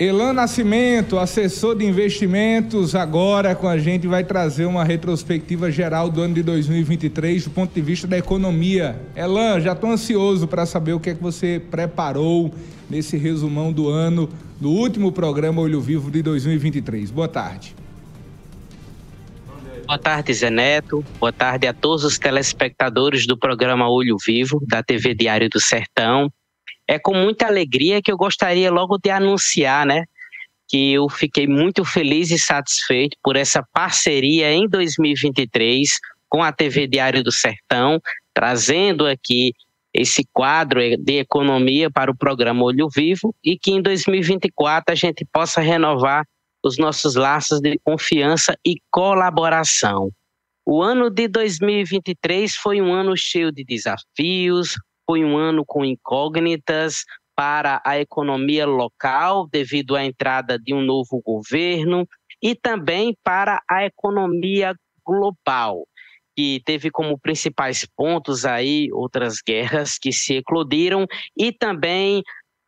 Elan Nascimento, assessor de investimentos, agora com a gente vai trazer uma retrospectiva geral do ano de 2023 do ponto de vista da economia. Elan, já estou ansioso para saber o que é que você preparou nesse resumão do ano do último programa Olho Vivo de 2023. Boa tarde. Boa tarde, Zé Neto. Boa tarde a todos os telespectadores do programa Olho Vivo da TV Diário do Sertão é com muita alegria que eu gostaria logo de anunciar, né? Que eu fiquei muito feliz e satisfeito por essa parceria em 2023 com a TV Diário do Sertão, trazendo aqui esse quadro de economia para o programa Olho Vivo e que em 2024 a gente possa renovar os nossos laços de confiança e colaboração. O ano de 2023 foi um ano cheio de desafios, foi um ano com incógnitas para a economia local, devido à entrada de um novo governo, e também para a economia global, que teve como principais pontos aí outras guerras que se eclodiram e também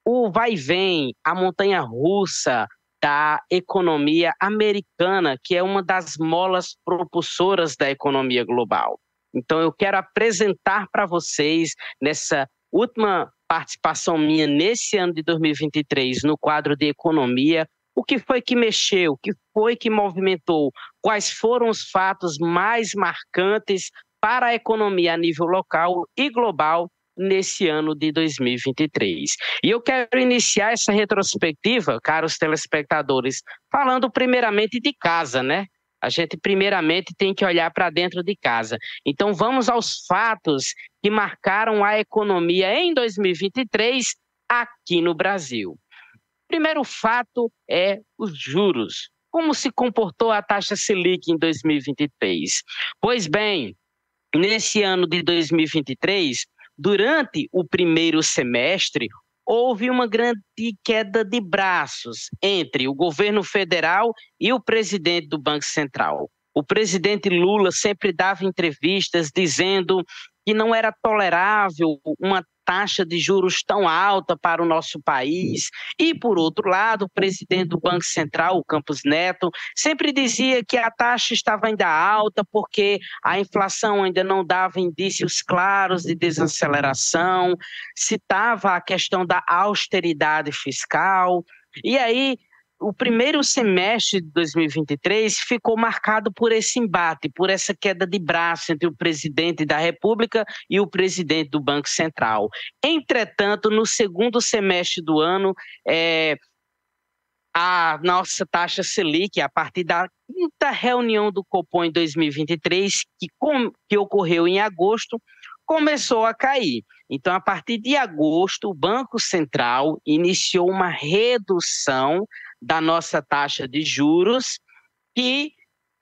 o vai vem, a montanha russa da economia americana, que é uma das molas propulsoras da economia global. Então, eu quero apresentar para vocês, nessa última participação minha nesse ano de 2023, no quadro de economia, o que foi que mexeu, o que foi que movimentou, quais foram os fatos mais marcantes para a economia a nível local e global nesse ano de 2023. E eu quero iniciar essa retrospectiva, caros telespectadores, falando primeiramente de casa, né? A gente primeiramente tem que olhar para dentro de casa. Então vamos aos fatos que marcaram a economia em 2023 aqui no Brasil. Primeiro fato é os juros. Como se comportou a taxa Selic em 2023? Pois bem, nesse ano de 2023, durante o primeiro semestre, houve uma grande queda de braços entre o governo federal e o presidente do Banco Central. O presidente Lula sempre dava entrevistas dizendo que não era tolerável uma taxa de juros tão alta para o nosso país. E, por outro lado, o presidente do Banco Central, o Campos Neto, sempre dizia que a taxa estava ainda alta porque a inflação ainda não dava indícios claros de desaceleração, citava a questão da austeridade fiscal. E aí o primeiro semestre de 2023 ficou marcado por esse embate, por essa queda de braço entre o presidente da República e o presidente do Banco Central. Entretanto, no segundo semestre do ano, é, a nossa taxa Selic, a partir da quinta reunião do Copom em 2023, que, com, que ocorreu em agosto, começou a cair. Então, a partir de agosto, o Banco Central iniciou uma redução da nossa taxa de juros, que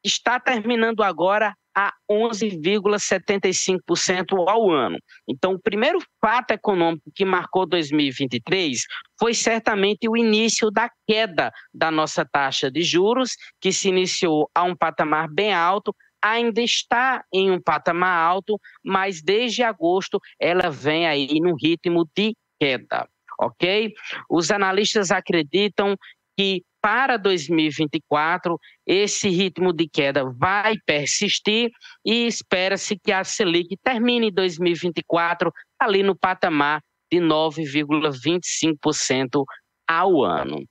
está terminando agora a 11,75% ao ano. Então, o primeiro fato econômico que marcou 2023 foi certamente o início da queda da nossa taxa de juros, que se iniciou a um patamar bem alto, ainda está em um patamar alto, mas desde agosto ela vem aí num ritmo de queda ok? Os analistas acreditam que para 2024 esse ritmo de queda vai persistir e espera-se que a Selic termine em 2024 ali no patamar de 9,25% ao ano.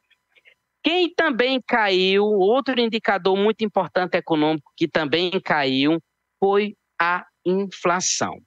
Quem também caiu, outro indicador muito importante econômico que também caiu, foi a inflação.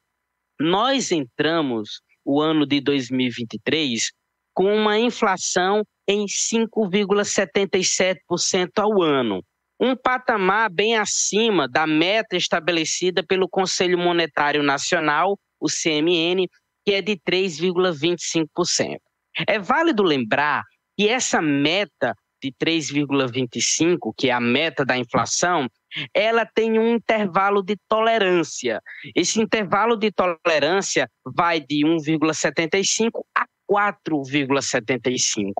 Nós entramos o ano de 2023 com uma inflação em 5,77% ao ano, um patamar bem acima da meta estabelecida pelo Conselho Monetário Nacional, o CMN, que é de 3,25%. É válido lembrar que essa meta de 3,25, que é a meta da inflação, ela tem um intervalo de tolerância. Esse intervalo de tolerância vai de 1,75 a 4,75.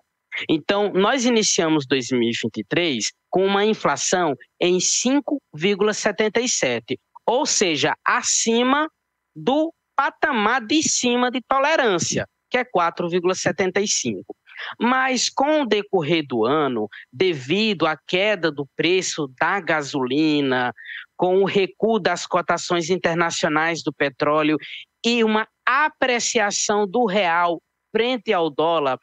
Então, nós iniciamos 2023 com uma inflação em 5,77, ou seja, acima do patamar de cima de tolerância, que é 4,75. Mas com o decorrer do ano, devido à queda do preço da gasolina, com o recuo das cotações internacionais do petróleo e uma apreciação do real frente ao dólar,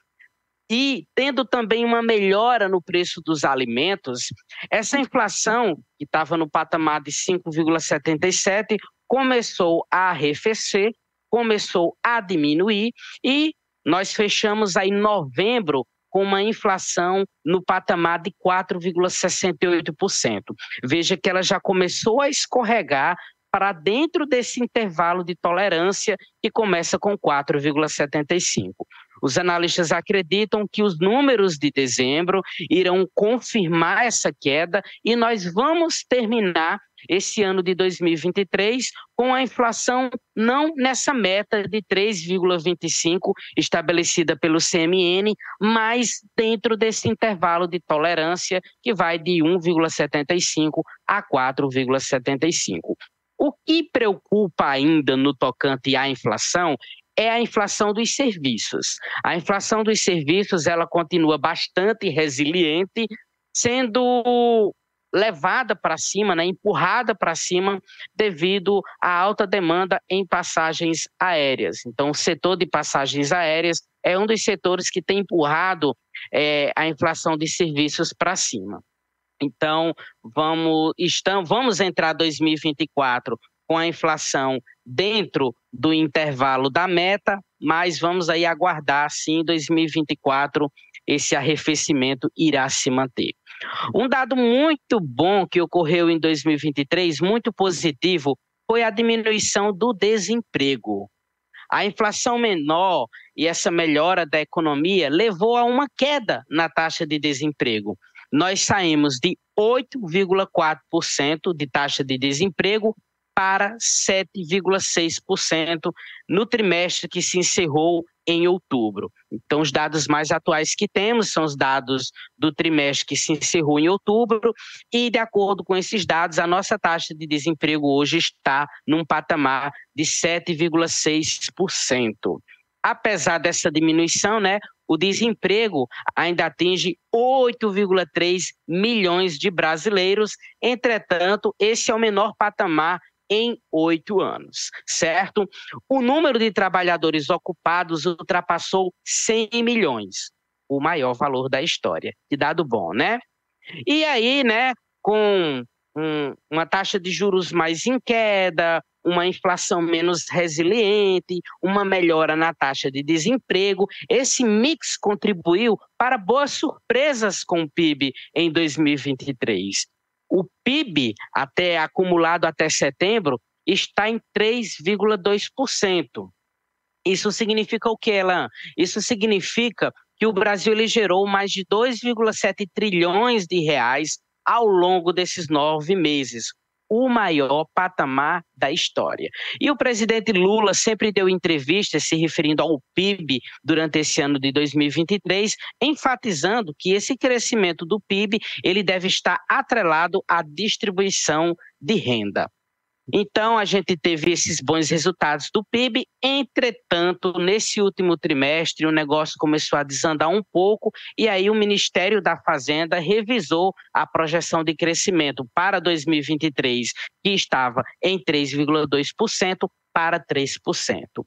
e tendo também uma melhora no preço dos alimentos, essa inflação, que estava no patamar de 5,77, começou a arrefecer, começou a diminuir e nós fechamos aí novembro com uma inflação no patamar de 4,68%. Veja que ela já começou a escorregar para dentro desse intervalo de tolerância que começa com 4,75. Os analistas acreditam que os números de dezembro irão confirmar essa queda e nós vamos terminar esse ano de 2023 com a inflação não nessa meta de 3,25 estabelecida pelo CMN, mas dentro desse intervalo de tolerância que vai de 1,75 a 4,75. O que preocupa ainda no tocante à inflação é a inflação dos serviços. A inflação dos serviços ela continua bastante resiliente, sendo levada para cima, né, empurrada para cima devido à alta demanda em passagens aéreas. Então, o setor de passagens aéreas é um dos setores que tem empurrado é, a inflação de serviços para cima. Então, vamos, estamos, vamos entrar 2024 com a inflação dentro do intervalo da meta, mas vamos aí aguardar se em 2024 esse arrefecimento irá se manter. Um dado muito bom que ocorreu em 2023, muito positivo, foi a diminuição do desemprego. A inflação menor e essa melhora da economia levou a uma queda na taxa de desemprego. Nós saímos de 8,4% de taxa de desemprego para 7,6% no trimestre que se encerrou em outubro. Então, os dados mais atuais que temos são os dados do trimestre que se encerrou em outubro, e, de acordo com esses dados, a nossa taxa de desemprego hoje está num patamar de 7,6%. Apesar dessa diminuição, né, o desemprego ainda atinge 8,3 milhões de brasileiros. Entretanto, esse é o menor patamar em oito anos, certo? O número de trabalhadores ocupados ultrapassou 100 milhões, o maior valor da história. Que dado bom, né? E aí, né, com um, uma taxa de juros mais em queda, uma inflação menos resiliente, uma melhora na taxa de desemprego. Esse mix contribuiu para boas surpresas com o PIB em 2023. O PIB, até acumulado até setembro, está em 3,2%. Isso significa o que, Elan? Isso significa que o Brasil ele gerou mais de 2,7 trilhões de reais ao longo desses nove meses, o maior patamar da história. E o presidente Lula sempre deu entrevistas se referindo ao PIB durante esse ano de 2023, enfatizando que esse crescimento do PIB ele deve estar atrelado à distribuição de renda. Então, a gente teve esses bons resultados do PIB, entretanto, nesse último trimestre, o negócio começou a desandar um pouco, e aí o Ministério da Fazenda revisou a projeção de crescimento para 2023, que estava em 3,2%, para 3%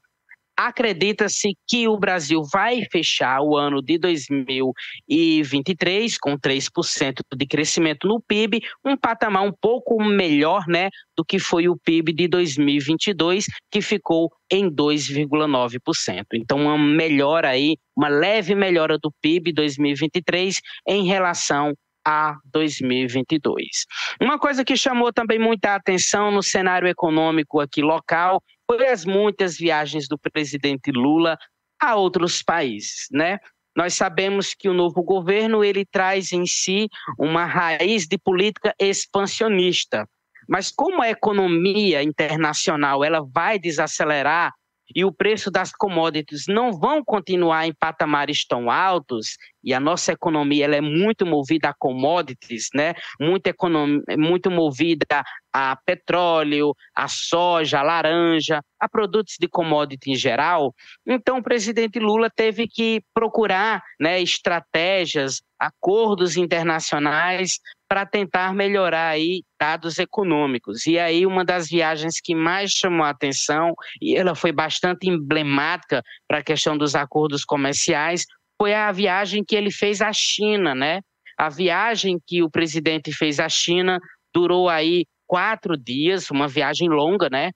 acredita-se que o Brasil vai fechar o ano de 2023 com 3% de crescimento no PIB, um patamar um pouco melhor, né, do que foi o PIB de 2022, que ficou em 2,9%. Então, uma melhora aí, uma leve melhora do PIB 2023 em relação a 2022. Uma coisa que chamou também muita atenção no cenário econômico aqui local foi as muitas viagens do presidente Lula a outros países, né? Nós sabemos que o novo governo ele traz em si uma raiz de política expansionista. Mas como a economia internacional ela vai desacelerar e o preço das commodities não vão continuar em patamares tão altos, e a nossa economia ela é muito movida a commodities, né? Muito, economia, muito movida a petróleo, a soja, a laranja, a produtos de commodity em geral. Então, o presidente Lula teve que procurar né, estratégias, acordos internacionais para tentar melhorar aí dados econômicos. E aí uma das viagens que mais chamou a atenção, e ela foi bastante emblemática para a questão dos acordos comerciais, foi a viagem que ele fez à China, né? A viagem que o presidente fez à China durou aí quatro dias, uma viagem longa, né?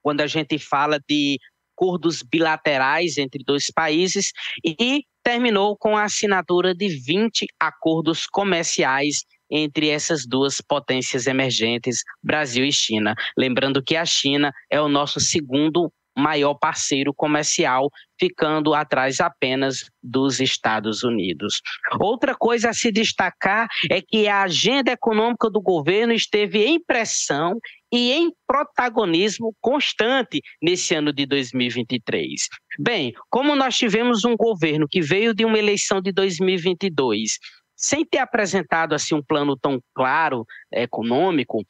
Quando a gente fala de acordos bilaterais entre dois países e terminou com a assinatura de 20 acordos comerciais entre essas duas potências emergentes, Brasil e China. Lembrando que a China é o nosso segundo maior parceiro comercial, ficando atrás apenas dos Estados Unidos. Outra coisa a se destacar é que a agenda econômica do governo esteve em pressão e em protagonismo constante nesse ano de 2023. Bem, como nós tivemos um governo que veio de uma eleição de 2022 sem ter apresentado assim um plano tão claro econômico,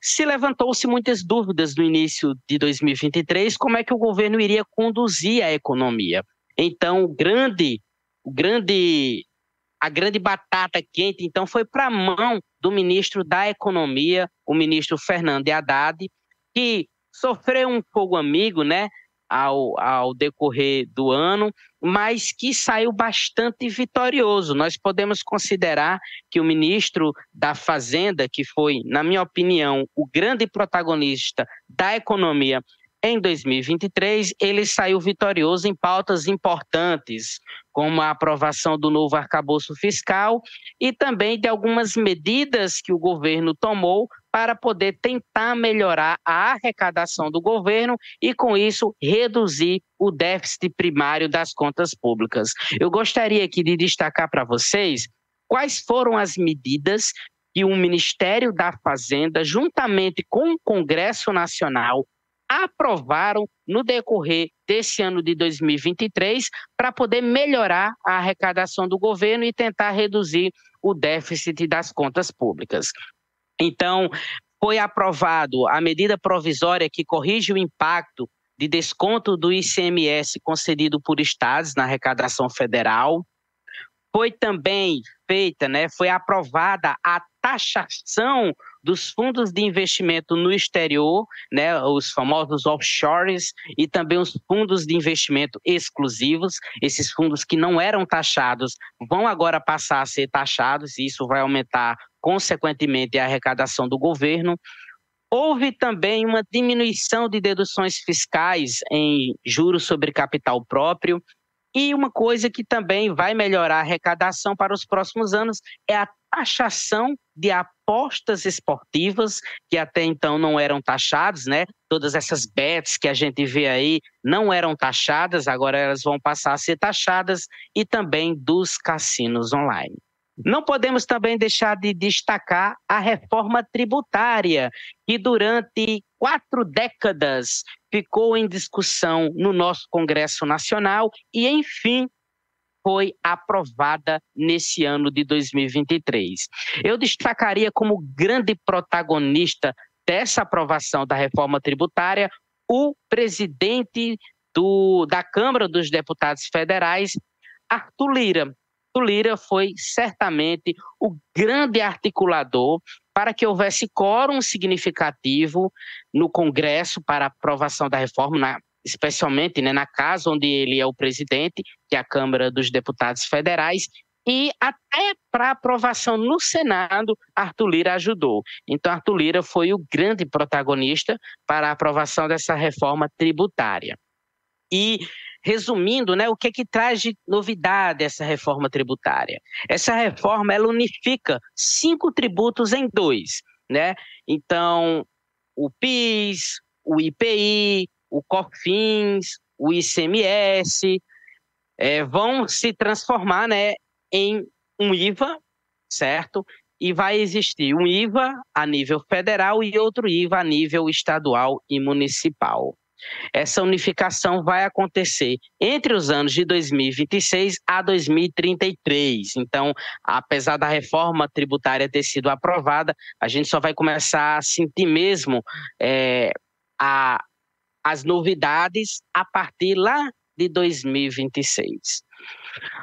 se levantou-se muitas dúvidas no início de 2023 como é que o governo iria conduzir a economia. Então, grande, grande, a grande batata quente então foi para a mão do ministro da Economia, o ministro Fernando Haddad, que sofreu um fogo amigo, né? Ao, ao decorrer do ano, mas que saiu bastante vitorioso. Nós podemos considerar que o ministro da Fazenda, que foi, na minha opinião, o grande protagonista da economia em 2023, ele saiu vitorioso em pautas importantes, como a aprovação do novo arcabouço fiscal e também de algumas medidas que o governo tomou para poder tentar melhorar a arrecadação do governo e, com isso, reduzir o déficit primário das contas públicas. Eu gostaria aqui de destacar para vocês quais foram as medidas que o Ministério da Fazenda, juntamente com o Congresso Nacional, aprovaram no decorrer desse ano de 2023 para poder melhorar a arrecadação do governo e tentar reduzir o déficit das contas públicas. Então, foi aprovado a medida provisória que corrige o impacto de desconto do ICMS concedido por estados na arrecadação federal. Foi também feita, né, foi aprovada a taxação dos fundos de investimento no exterior, né, os famosos offshores, e também os fundos de investimento exclusivos. Esses fundos que não eram taxados vão agora passar a ser taxados, e isso vai aumentar consequentemente, a arrecadação do governo. Houve também uma diminuição de deduções fiscais em juros sobre capital próprio. E uma coisa que também vai melhorar a arrecadação para os próximos anos é a taxação de apostas esportivas, que até então não eram taxadas, né? Todas essas bets que a gente vê aí não eram taxadas, agora elas vão passar a ser taxadas, e também dos cassinos online. Não podemos também deixar de destacar a reforma tributária, que durante quatro décadas ficou em discussão no nosso Congresso Nacional e, enfim, foi aprovada nesse ano de 2023. Eu destacaria como grande protagonista dessa aprovação da reforma tributária o presidente do, da Câmara dos Deputados Federais, Arthur Lira, o Lira foi certamente o grande articulador para que houvesse quórum significativo no Congresso para aprovação da reforma, na, especialmente né, na casa onde ele é o presidente, que é a Câmara dos Deputados Federais, e até para aprovação no Senado, Arthur Lira ajudou. Então, Arthur Lira foi o grande protagonista para a aprovação dessa reforma tributária. E resumindo, né, o que é que traz de novidade essa reforma tributária? Essa reforma ela unifica cinco tributos em dois, né? Então, o PIS, o IPI, o COFINS, o ICMS é, vão se transformar, né, em um IVA, certo? E vai existir um IVA a nível federal e outro IVA a nível estadual e municipal. Essa unificação vai acontecer entre os anos de 2026 a 2033. Então, apesar da reforma tributária ter sido aprovada, a gente só vai começar a sentir mesmo é, a, as novidades a partir lá de 2026.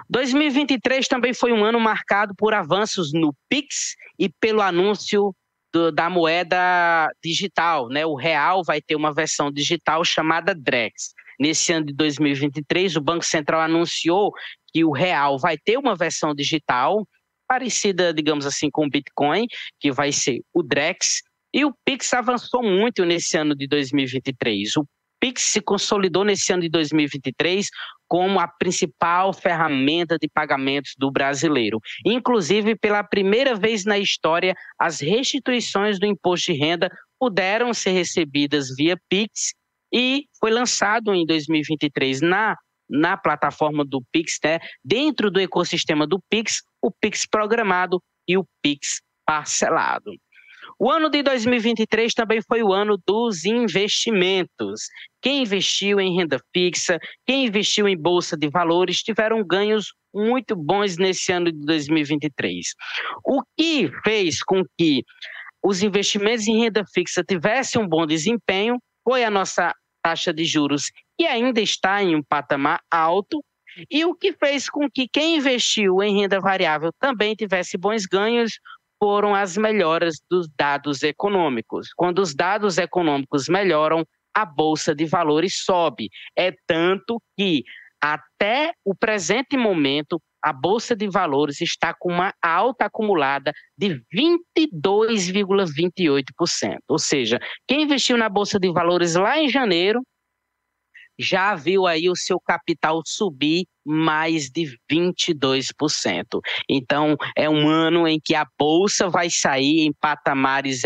2023 também foi um ano marcado por avanços no PIX e pelo anúncio do, da moeda digital, né? O real vai ter uma versão digital chamada Drex. Nesse ano de 2023, o Banco Central anunciou que o real vai ter uma versão digital parecida, digamos assim, com o Bitcoin, que vai ser o Drex. E o Pix avançou muito nesse ano de 2023. O Pix se consolidou nesse ano de 2023 como a principal ferramenta de pagamentos do brasileiro. Inclusive, pela primeira vez na história, as restituições do imposto de renda puderam ser recebidas via Pix e foi lançado em 2023 na na plataforma do Pix, né? dentro do ecossistema do Pix, o Pix programado e o Pix parcelado. O ano de 2023 também foi o ano dos investimentos. Quem investiu em renda fixa, quem investiu em bolsa de valores, tiveram ganhos muito bons nesse ano de 2023. O que fez com que os investimentos em renda fixa tivessem um bom desempenho foi a nossa taxa de juros, que ainda está em um patamar alto, e o que fez com que quem investiu em renda variável também tivesse bons ganhos foram as melhoras dos dados econômicos. Quando os dados econômicos melhoram, a bolsa de valores sobe. É tanto que até o presente momento a bolsa de valores está com uma alta acumulada de 22,28%. Ou seja, quem investiu na bolsa de valores lá em janeiro já viu aí o seu capital subir mais de 22%. Então, é um ano em que a bolsa vai sair em patamares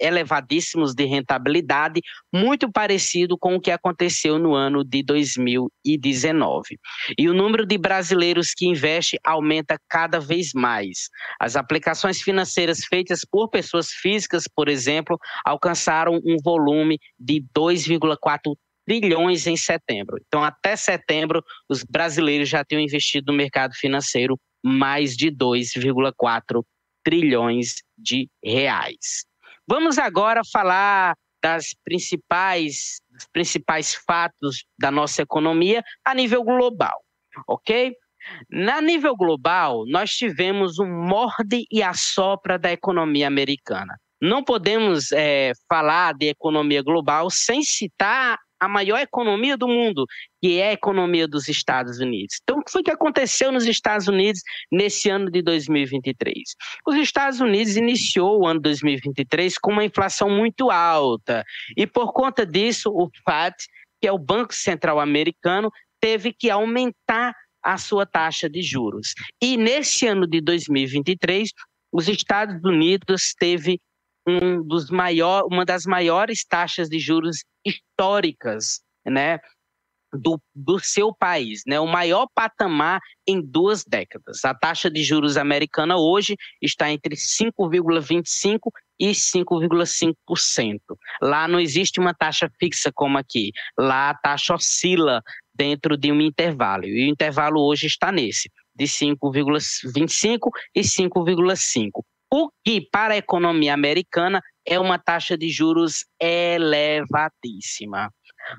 elevadíssimos de rentabilidade, muito parecido com o que aconteceu no ano de 2019. E o número de brasileiros que investem aumenta cada vez mais. As aplicações financeiras feitas por pessoas físicas, por exemplo, alcançaram um volume de 2,4 trilhões em setembro. Então, até setembro, os brasileiros já tinham investido no mercado financeiro mais de 2,4 trilhões de reais. Vamos agora falar das principais, dos principais fatos da nossa economia a nível global, ok? Na nível global, nós tivemos um morde e assopra da economia americana. Não podemos é, falar de economia global sem citar a maior economia do mundo, que é a economia dos Estados Unidos. Então, o que foi que aconteceu nos Estados Unidos nesse ano de 2023? Os Estados Unidos iniciou o ano 2023 com uma inflação muito alta, e por conta disso, o FAT, que é o Banco Central Americano, teve que aumentar a sua taxa de juros. E nesse ano de 2023, os Estados Unidos teve um dos maior, uma das maiores taxas de juros históricas, né? Do, do seu país, né? o maior patamar em duas décadas. A taxa de juros americana hoje está entre 5,25% e 5,5%. Lá não existe uma taxa fixa como aqui. Lá a taxa oscila dentro de um intervalo. E o intervalo hoje está nesse, de 5,25% e 5,5% o que para a economia americana é uma taxa de juros elevadíssima.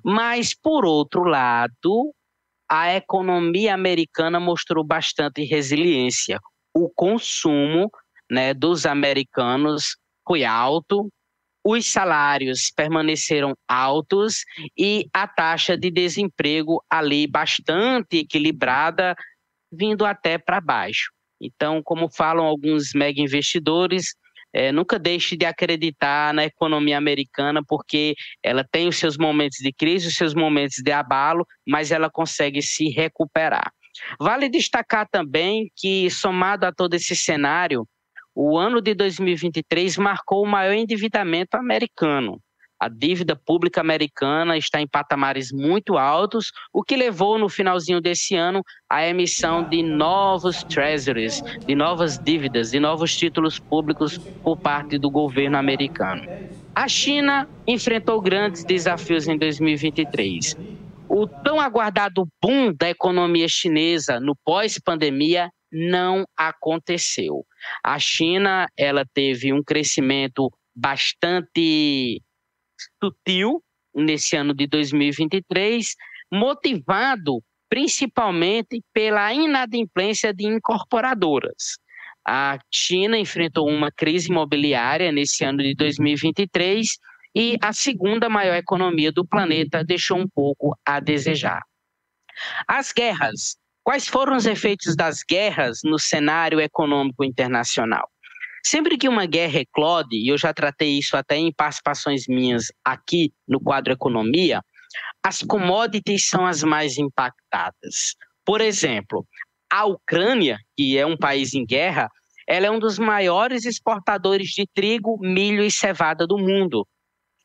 Mas, por outro lado, a economia americana mostrou bastante resiliência. O consumo né, dos americanos foi alto, os salários permaneceram altos e a taxa de desemprego ali bastante equilibrada, vindo até para baixo. Então, como falam alguns mega investidores, é, nunca deixe de acreditar na economia americana, porque ela tem os seus momentos de crise, os seus momentos de abalo, mas ela consegue se recuperar. Vale destacar também que, somado a todo esse cenário, o ano de 2023 marcou o maior endividamento americano. A dívida pública americana está em patamares muito altos, o que levou no finalzinho desse ano à emissão de novos treasuries, de novas dívidas, de novos títulos públicos por parte do governo americano. A China enfrentou grandes desafios em 2023. O tão aguardado boom da economia chinesa no pós-pandemia não aconteceu. A China, ela teve um crescimento bastante sutil nesse ano de 2023, motivado principalmente pela inadimplência de incorporadoras. A China enfrentou uma crise imobiliária nesse ano de 2023 e a segunda maior economia do planeta deixou um pouco a desejar. As guerras. Quais foram os efeitos das guerras no cenário econômico internacional? Sempre que uma guerra eclode, e eu já tratei isso até em participações minhas aqui no quadro Economia, as commodities são as mais impactadas. Por exemplo, a Ucrânia, que é um país em guerra, ela é um dos maiores exportadores de trigo, milho e cevada do mundo.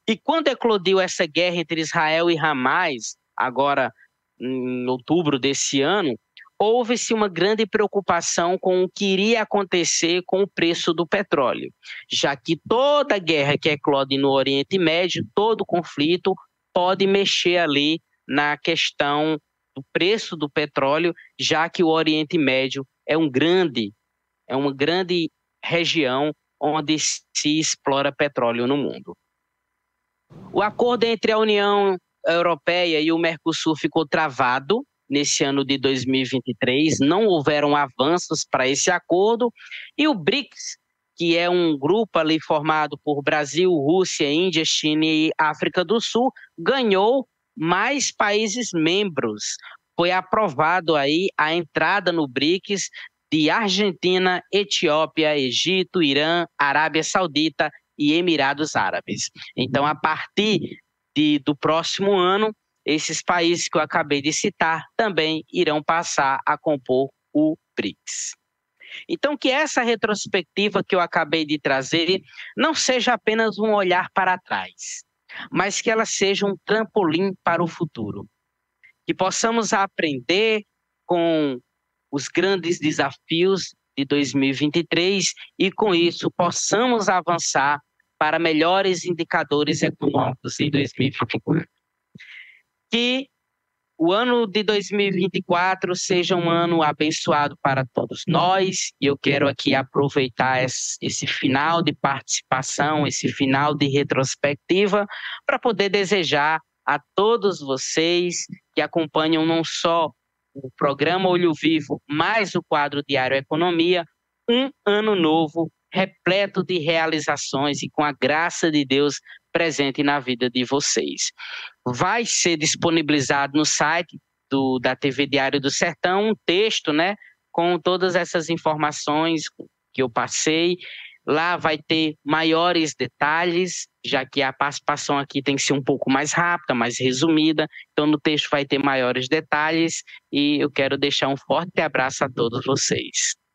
E quando eclodiu essa guerra entre Israel e Hamas, agora em outubro desse ano, houve-se uma grande preocupação com o que iria acontecer com o preço do petróleo, já que toda guerra que eclode no Oriente Médio, todo conflito, pode mexer ali na questão do preço do petróleo, já que o Oriente Médio é um grande, é uma grande região onde se explora petróleo no mundo. O acordo entre a União Europeia e o Mercosul ficou travado nesse ano de 2023, não houveram avanços para esse acordo, e o BRICS, que é um grupo ali formado por Brasil, Rússia, Índia, China e África do Sul, ganhou mais países membros. Foi aprovado aí a entrada no BRICS de Argentina, Etiópia, Egito, Irã, Arábia Saudita e Emirados Árabes. Então, a partir de, do próximo ano, esses países que eu acabei de citar também irão passar a compor o BRICS. Então, que essa retrospectiva que eu acabei de trazer não seja apenas um olhar para trás, mas que ela seja um trampolim para o futuro. Que possamos aprender com os grandes desafios de 2023 e, com isso, possamos avançar para melhores indicadores econômicos em 2024. Que o ano de 2024 seja um ano abençoado para todos nós. E eu quero aqui aproveitar esse final de participação, esse final de retrospectiva, para poder desejar a todos vocês que acompanham não só o programa Olho Vivo, mais o quadro Diário Economia, um ano novo repleto de realizações e com a graça de Deus presente na vida de vocês. Vai ser disponibilizado no site do, da TV Diário do Sertão um texto, né, com todas essas informações que eu passei. Lá vai ter maiores detalhes, já que a participação aqui tem que ser um pouco mais rápida, mais resumida. Então, no texto vai ter maiores detalhes. E eu quero deixar um forte abraço a todos vocês.